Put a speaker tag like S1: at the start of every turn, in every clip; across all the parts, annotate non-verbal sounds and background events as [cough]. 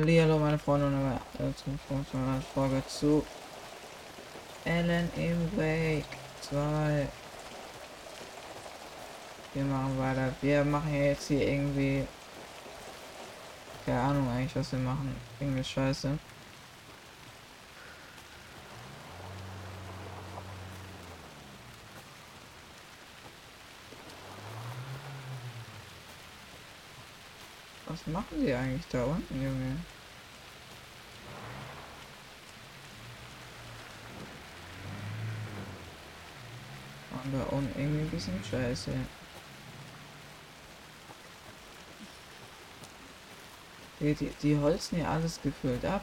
S1: Hallo meine Freunde und zum Folge zu Ellen im Wake 2. Wir machen weiter. Wir machen jetzt hier irgendwie keine Ahnung eigentlich was wir machen. Irgendwie scheiße. Was machen die eigentlich da unten, Junge? Und da unten irgendwie ein bisschen scheiße. Die, die, die holzen hier alles gefüllt ab.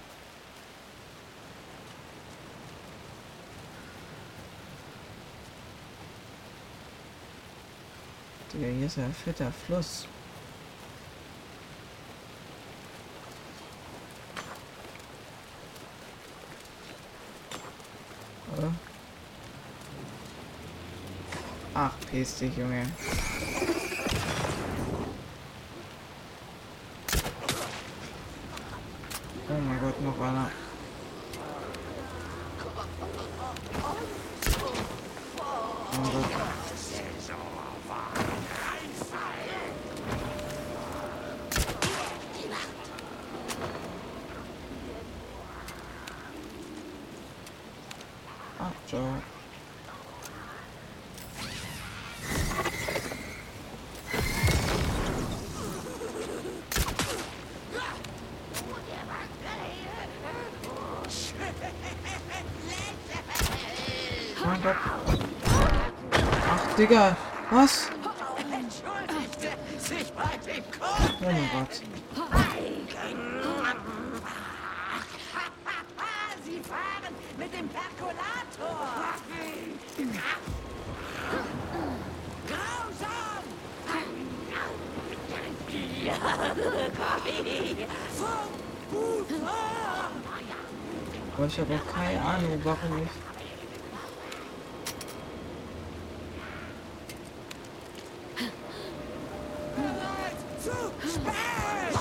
S1: Hier ist ja ein fetter Fluss. Ach, piss dich, Junge. Oh mein Gott, noch einer. Oh mein Gott. Ah, ciao. Oh mein Gott. Ach, Digga. Was? Oh mein Gott.
S2: Sie fahren mit dem Perkulator. Grausam.
S1: Aber ich habe auch keine Ahnung, warum ich...
S2: Bereit zu spät.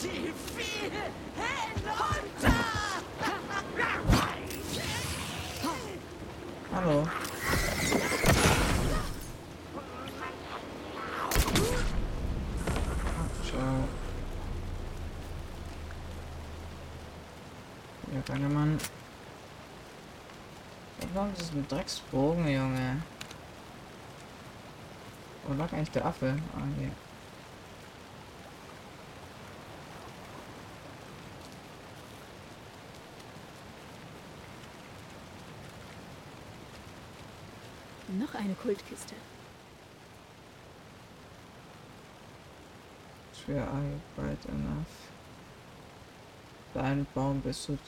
S2: Sie fiel hinunter.
S1: Hallo. Ciao. Ja, keine Mann. Mit Drecksbogen, Junge? Wo lag eigentlich der Affe? Ah, hier.
S3: Noch eine Kultkiste.
S1: Schwer eye bright enough. Dein Baum du.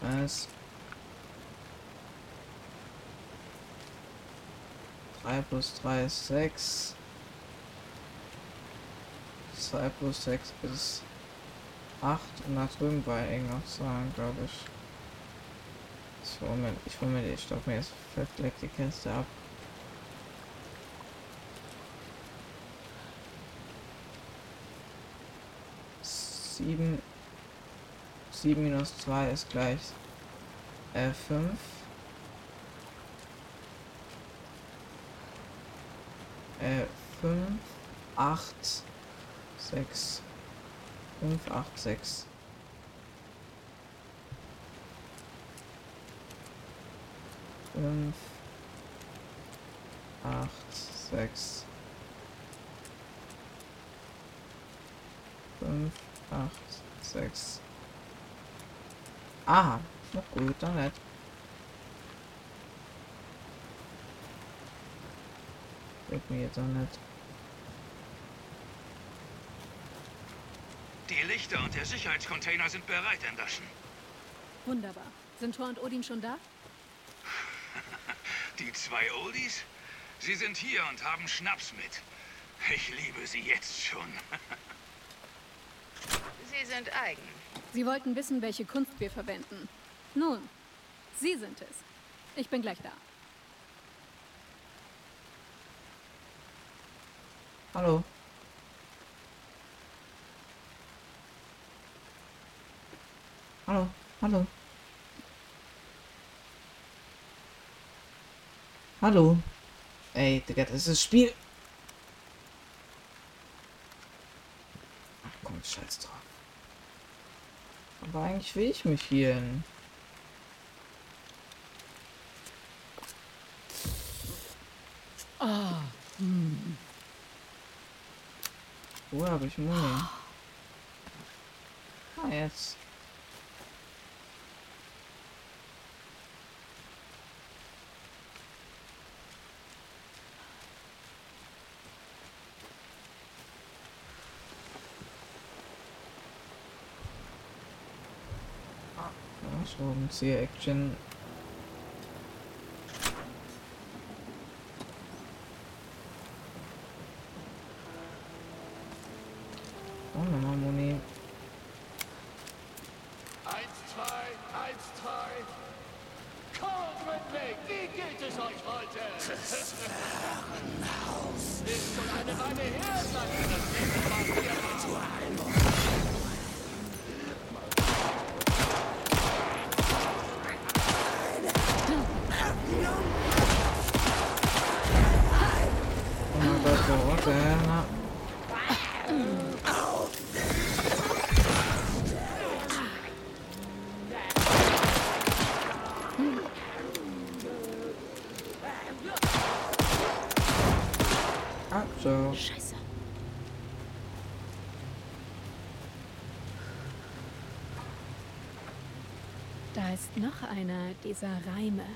S1: Was? 3 plus 3 ist 6. 2 plus 6 ist 8. Und da drüben war irgendwas sagen, glaube ich. Hole mir, ich hol mir die, ich stopp mir jetzt verfleckt die Kiste ab. Sieben, sieben minus zwei ist gleich äh, fünf. Äh, fünf, acht, sechs, fünf, acht, sechs. Fünf, acht, sechs, fünf, acht, sechs. Aha, noch gut, dann nicht. Wird mir jetzt auch nicht.
S4: Die Lichter und der Sicherheitscontainer sind bereit, Anderson.
S3: Wunderbar. Sind Thor und Odin schon da? [laughs]
S4: Die zwei Oldies? Sie sind hier und haben Schnaps mit. Ich liebe sie jetzt schon. [laughs]
S5: Sie sind eigen.
S3: Sie wollten wissen, welche Kunst wir verwenden. Nun, Sie sind es. Ich bin gleich da.
S1: Hallo. Hallo, hallo. Hallo. Ey, Digga, das ist das Spiel. Ach komm, scheiß drauf. Aber eigentlich will ich mich hier hin. Wo habe ich Muni? Ah, jetzt. Ja, Schraubenzieher-Action. Oh, Ah, so.
S3: Scheiße. Da ist noch einer dieser Reime.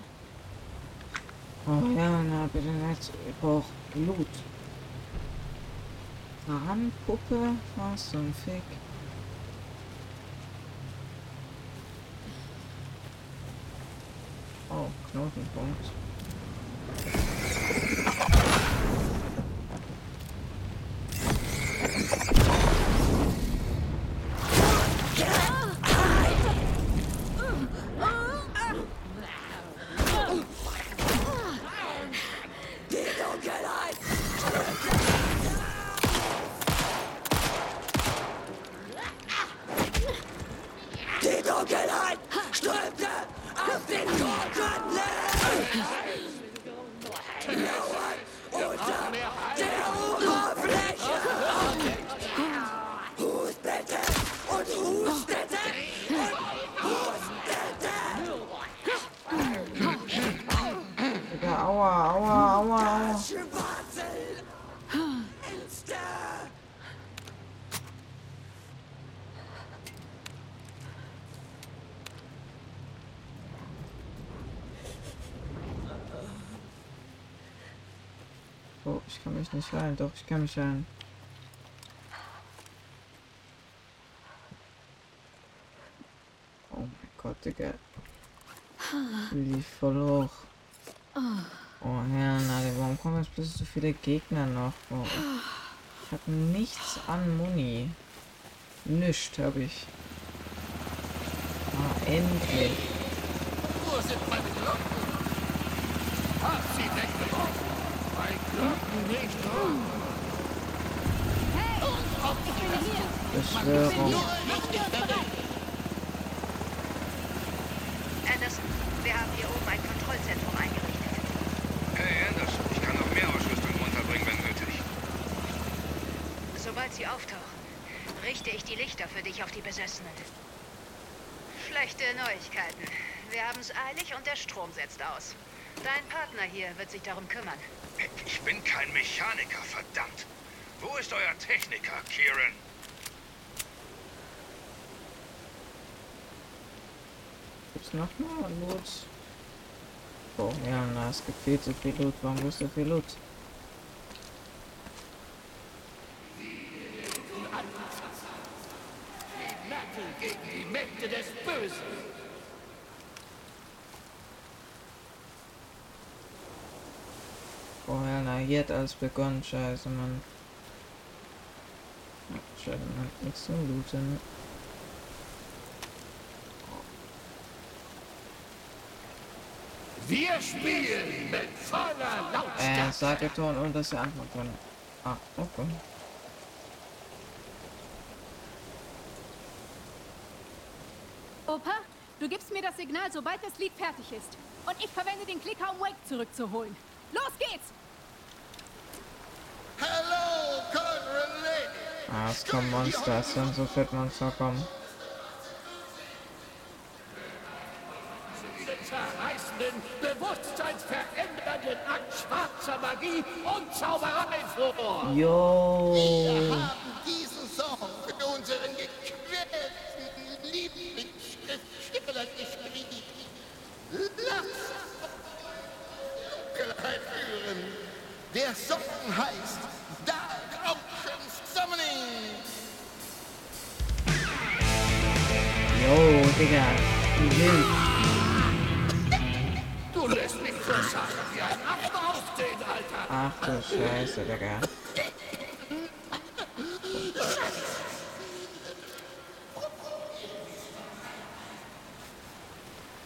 S1: Oh ja, na bitte nicht. Ich brauch Blut. Rahmenpuppe? Was so ein Fick. Oh, Knotenpunkt. Mich heilen. Doch, ich kann mich heilen. Oh mein Gott, Digga. Lief voll hoch. Oh Herr, Nade, warum kommen jetzt plötzlich so viele Gegner noch? Oh, ich hab nichts an Muni. Nichts habe ich. Ah, endlich.
S5: Wo sind meine Glocken? Hab sie weggeworfen. Mein Glocken nicht hoch.
S1: Beschwörung.
S6: Anderson, wir haben hier oben ein Kontrollzentrum eingerichtet.
S4: Hey, Anderson, ich kann noch mehr Ausrüstung unterbringen, wenn nötig.
S6: Sobald sie auftauchen, richte ich die Lichter für dich auf die Besessenen. Schlechte Neuigkeiten. Wir haben es eilig und der Strom setzt aus. Dein Partner hier wird sich darum kümmern.
S4: Ich bin kein Mechaniker, verdammt. Wo ist euer Techniker, Kieran?
S1: Gibt's noch mal Loot? Oh ja, na, es gibt viel zu viel Loot. Warum ist so viel Loot? Hat alles begonnen. Scheiße, Mann. Scheiße, man hat nichts zum Looten.
S5: Wir spielen mit voller
S1: Äh,
S5: Lautstärke.
S1: Sageton und das die Antwort können. Ah, okay.
S3: Opa, du gibst mir das Signal, sobald das Lied fertig ist. Und ich verwende den Klicker, um Wake zurückzuholen. Los geht's!
S1: Ah, es kommen Monster, es werden so fett Monster kommen.
S5: Zerreißenden, bewusstseinsverändernden Akt schwarzer Magie und Zauberei vor.
S1: Jo.
S5: Wir haben diesen Song für unseren gequälten Lieblingsschriftsteller geschrieben. Lass Dunkelheit führen. Der Song heißt
S1: Wild.
S5: Du lässt mich für Sachen wie ein Alter.
S1: Ach du Scheiße, Digga.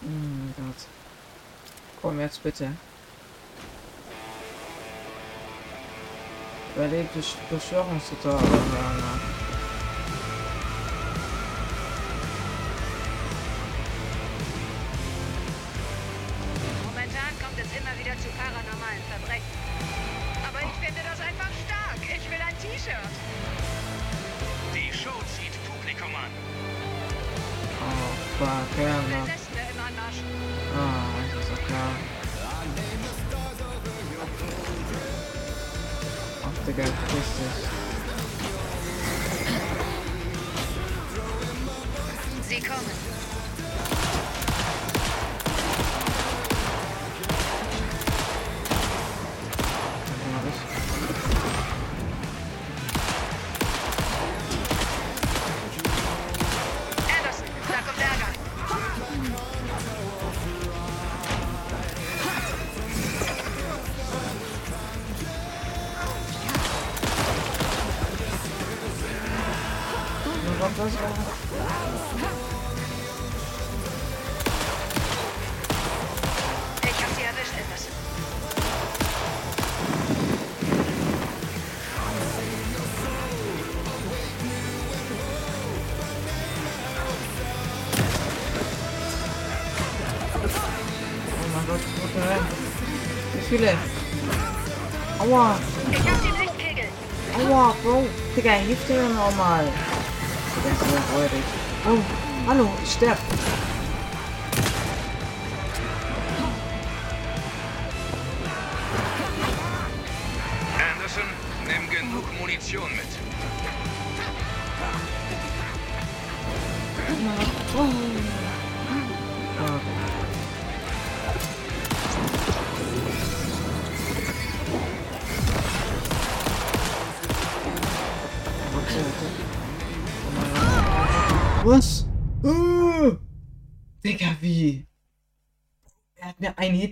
S1: Hm, Gott. Komm jetzt bitte. Überlebt die Ach, Digga, grüß dich.
S6: Sie kommen.
S1: Rein? Wie viele? Aua,
S6: Ich hab den Lichtkegel.
S1: aua, Bro. Digga, hilf dir nochmal. Digga, ist so räudig. Oh, hallo, ich sterb.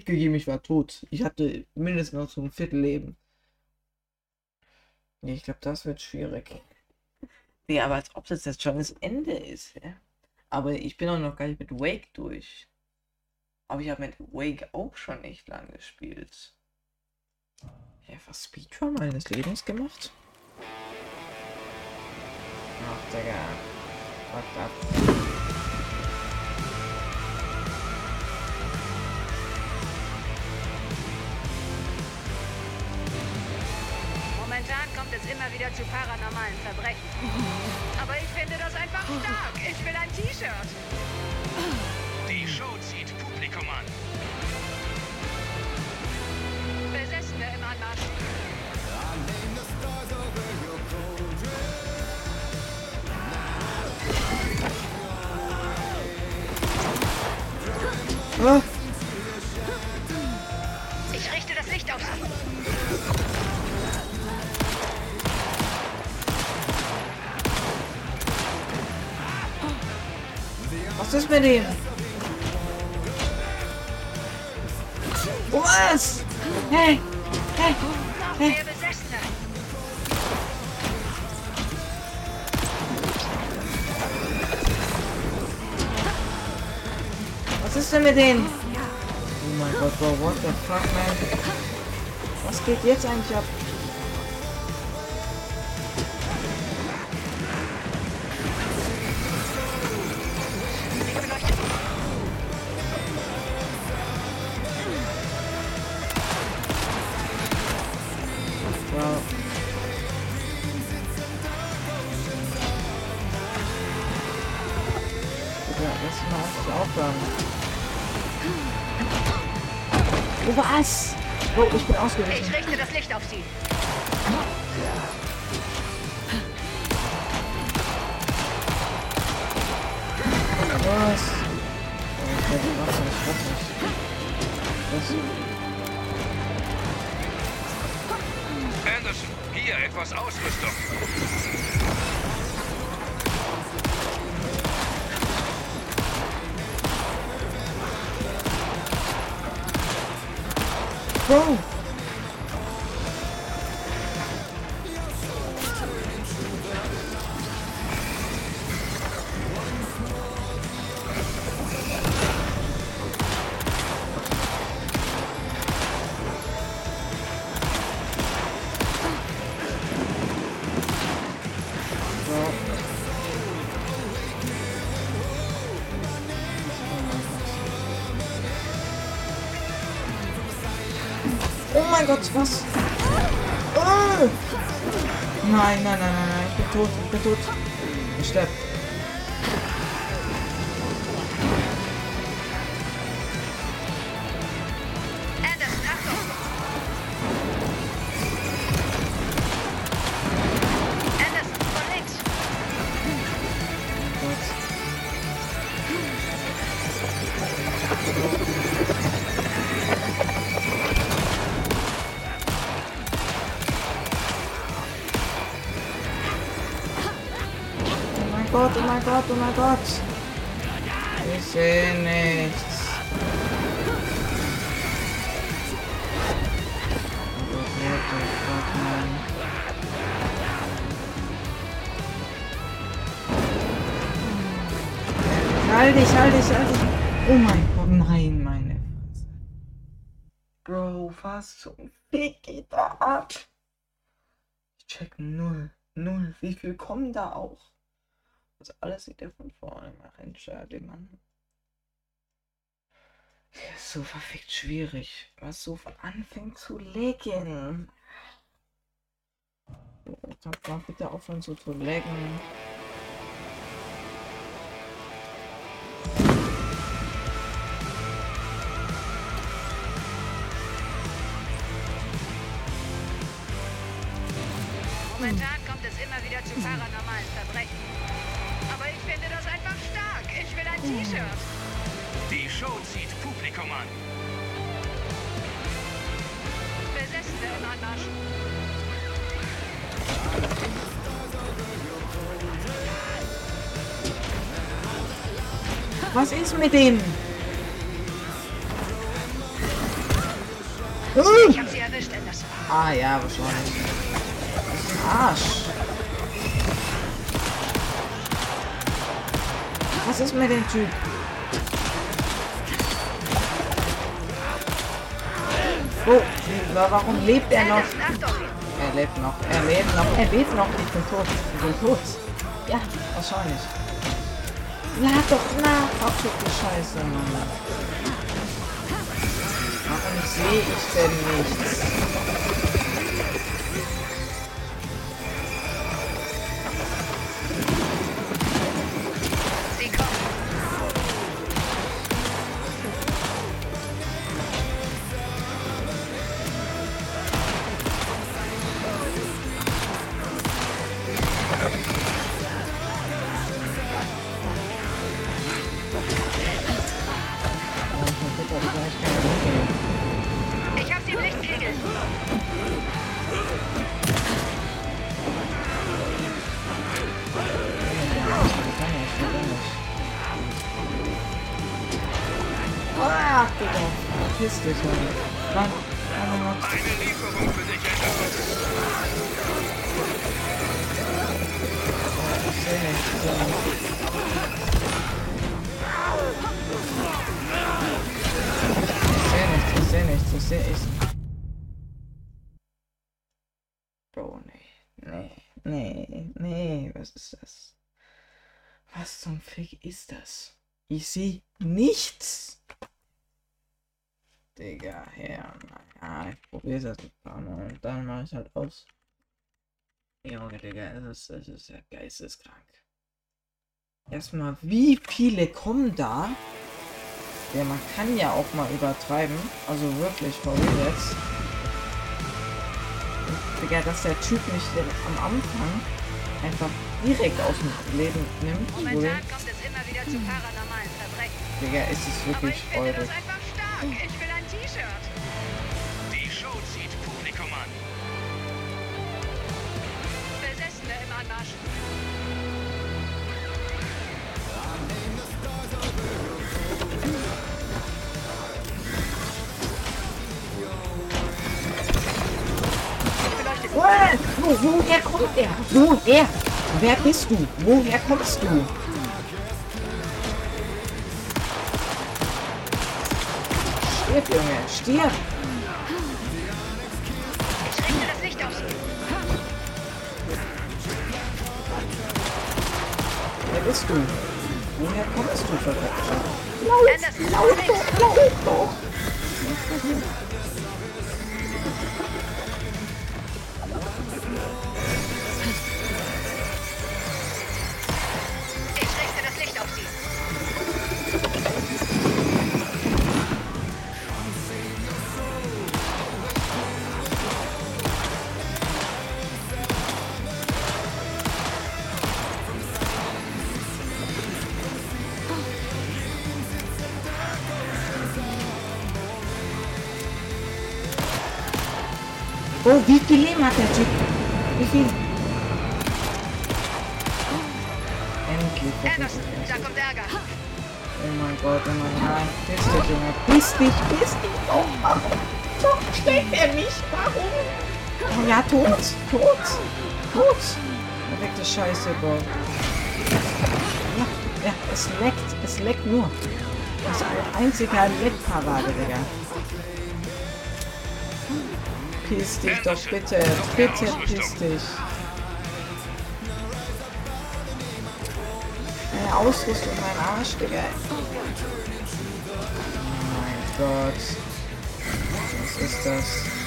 S1: Gegeben, ich war tot. Ich hatte mindestens noch so ein Viertel Leben. Nee, ich glaube, das wird schwierig. Ja, aber als ob das jetzt schon das Ende ist. Ja? Aber ich bin auch noch gar nicht mit Wake durch. Aber ich habe mit Wake auch schon echt lang gespielt. Ja, was Speedrun meines Lebens gemacht? Ach, Digga. Fuck up.
S6: Immer wieder zu paranormalen Verbrechen. Aber ich finde das einfach stark. Ich will ein T-Shirt.
S4: Die Show zieht Publikum an.
S6: Besessene im Anmarsch.
S1: Ah, mit ihm? Was? Hey! Hey!
S6: Besessene.
S1: Was ist denn mit denen? Oh mein Gott, Bro, what the fuck, man? Was geht jetzt eigentlich ab? Was? Oh, ich bin
S6: Ich
S1: ausgewichen.
S6: richte das Licht auf sie.
S1: Was? Ich ich schaff nicht. Das,
S4: Anderson, hier etwas Ausrüstung.
S1: Bro! Gott, was? Oh! Nein, nein, nein, nein, nein, ich bin tot, ich bin tot. Ich sterb. Gott, oh mein Gott, oh mein Gott. Ich sehe nichts. Halt dich, halt dich, halt dich. Oh mein Gott, nein, meine Fresse. Bro, was zum Fick geht da ab? Ich check null, null. Wie viel kommen da auch? Das alles sieht er von vorne nach entscheiden, Mann. Ist so verfickt schwierig. Was so anfängt zu lecken. Sag mal bitte aufhören so zu lecken.
S4: Zieht Publikum an.
S6: Besessene im Anmarsch.
S1: Was ist mit dem?
S6: Ich hab sie erwischt, Anderson.
S1: Ah ja, wahrscheinlich. Arsch. Was ist mit dem Typ? Oh, wa- warum lebt er noch? Er lebt noch, er lebt noch, er lebt noch. Ich bin tot, ich bin tot. Ja, wahrscheinlich. Lad doch nach, verfickte Scheiße, Mann. Warum sehe ich denn nichts? Mann, Mann, Mann.
S4: Eine Lieferung für dich.
S1: Ich seh nichts. Ich seh nichts. Ich seh nichts, ich seh nichts, ich seh ich. Bro, nee. Nee, nee, nee, was ist das? Was zum Fick ist das? Ich sehe nichts. Digga, her. Naja, ich probiere das ein paar Mal und dann mache ich halt aus. Junge, Digga, das ist, das ist ja geisteskrank. Erstmal, wie viele kommen da? Ja, man kann ja auch mal übertreiben. Also wirklich, warum jetzt? Digga, dass der Typ mich am Anfang einfach direkt aus dem Leben nimmt.
S6: Momentan kommt es immer wieder zu paranormalen Verbrechen.
S1: Digga, es ist
S6: Aber
S1: wirklich
S6: ich finde
S1: freudig.
S6: Ich will
S1: Wo, woher kommt er? Woher? Wer bist du? Woher kommst du? Stirb, Junge, stirb!
S6: Ich richte das Licht auf sie.
S1: Wer bist du? Woher kommst du, Verrückter?
S6: Anderson, laut links.
S1: Laut doch! Oh, wie viel Leben hat der Typ? Wie viel? Endlich.
S6: Anderson, da kommt Ärger.
S1: Oh mein Gott, oh mein Gott. Piss dich, Junge. Piss dich, piss dich. Oh, warum? Warum schlägt er mich? Warum? Oh ja, tot. Tot. Tot. Verweckte Scheiße, Bro. Ja, ja, es leckt. Es leckt nur. Das ist ein einziger Leckparade, Digga. Piss dich doch bitte. Bitte piss dich. Meine Ausrüstung, mein Arsch, Digga. Oh mein Gott. Was ist das?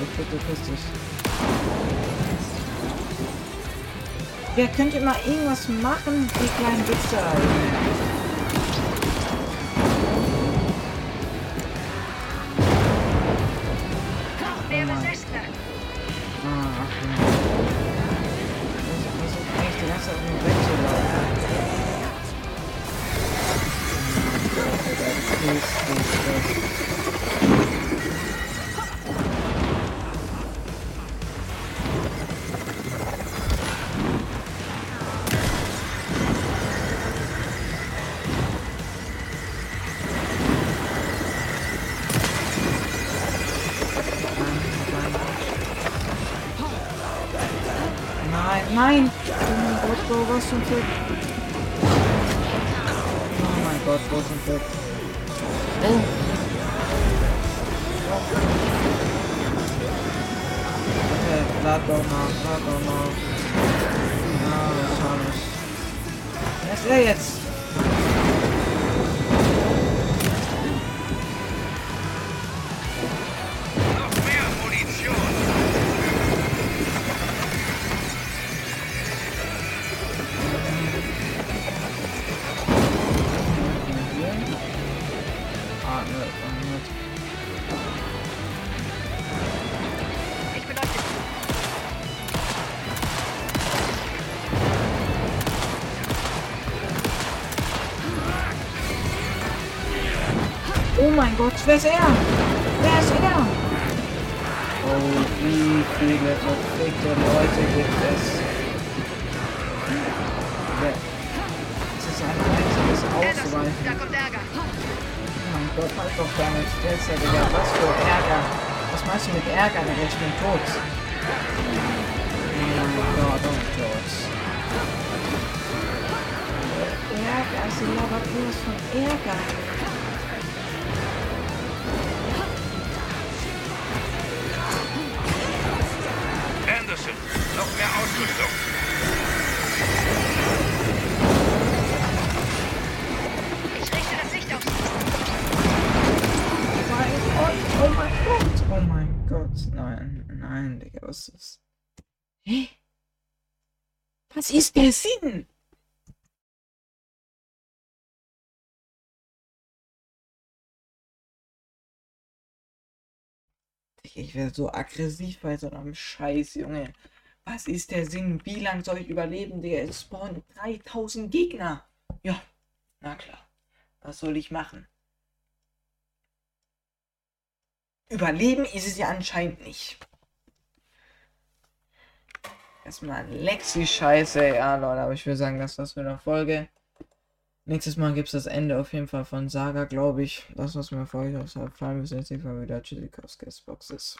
S1: Dich. Wer könnte mal irgendwas machen, die kleinen Wichser? Nein! Oh mein Gott, Bro, was zum Fick? Oh mein Gott, wo zum Fick? Oh! Okay, lad doch mal, lad doch mal. Ah, schade. Wer ist er jetzt? Oh mein Gott, wer ist er? Wer ist er? Oh, wie viele verfickte Leute gibt es? Ja. Es ist ein einziges Ausweichen.
S6: da kommt Ärger.
S1: Oh mein Gott, halt doch deine Fresse, Digga. Was für Ärger. Was meinst du mit Ärger, Digga? Ich bin tot. Oh mein Gott, und tot. Ärger, sie labert irgendwas von Ärger.
S4: Noch mehr Ausrüstung.
S6: Ich richte das Licht auf.
S1: Oh mein Gott, oh mein Gott, oh mein Gott. Nein, nein, Digga, was ist das? Hä? Was ist der Sinn? Digga, Ich werde so aggressiv bei so einem Scheiß, Junge. Was ist der Sinn? Wie lange soll ich überleben? Es spawnen 3000 Gegner. Ja, na klar. Was soll ich machen? Überleben ist es ja anscheinend nicht. Erstmal Lexi-Scheiße. Ja, Leute, aber ich würde sagen, das war's mit der Folge. Nächstes Mal gibt es das Ende auf jeden Fall von Saga, glaube ich. Das, was mir für euch aufs Fall. Wir uns nächstes Mal wieder. Tschüssi, Guestboxes.